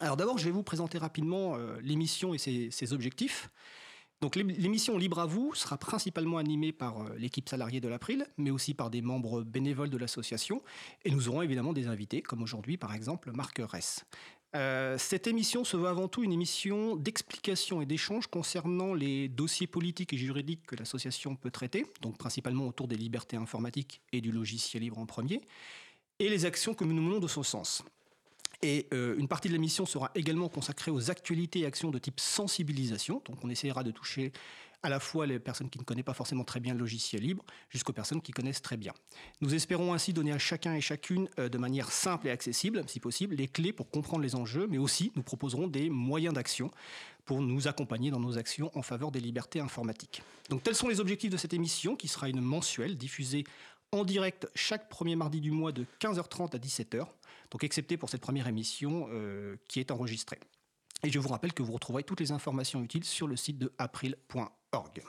D'abord, je vais vous présenter rapidement euh, l'émission et ses, objectifs. L'émission Libre à vous sera principalement animée par euh, l'équipe salariée de l'April, mais aussi par des membres bénévoles de l'association. Et nous aurons évidemment des invités, comme aujourd'hui par exemple Marc Ress. Euh, cette émission se veut avant tout une émission d'explication et d'échange concernant les dossiers politiques et juridiques que l'association peut traiter, donc principalement autour des libertés informatiques et du logiciel libre en premier, et les actions que nous menons de ce sens. Et euh, une partie de l'émission sera également consacrée aux actualités et actions de type sensibilisation. Donc on essaiera de toucher à la fois les personnes qui ne connaissent pas forcément très bien le logiciel libre, jusqu'aux personnes qui connaissent très bien. Nous espérons ainsi donner à chacun et chacune, euh, de manière simple et accessible, si possible, les clés pour comprendre les enjeux, mais aussi nous proposerons des moyens d'action pour nous accompagner dans nos actions en faveur des libertés informatiques. Donc tels sont les objectifs de cette émission, qui sera une mensuelle diffusée en direct chaque premier mardi du mois de 15h30 à 17h, donc excepté pour cette première émission euh, qui est enregistrée. Et je vous rappelle que vous retrouverez toutes les informations utiles sur le site de april.org.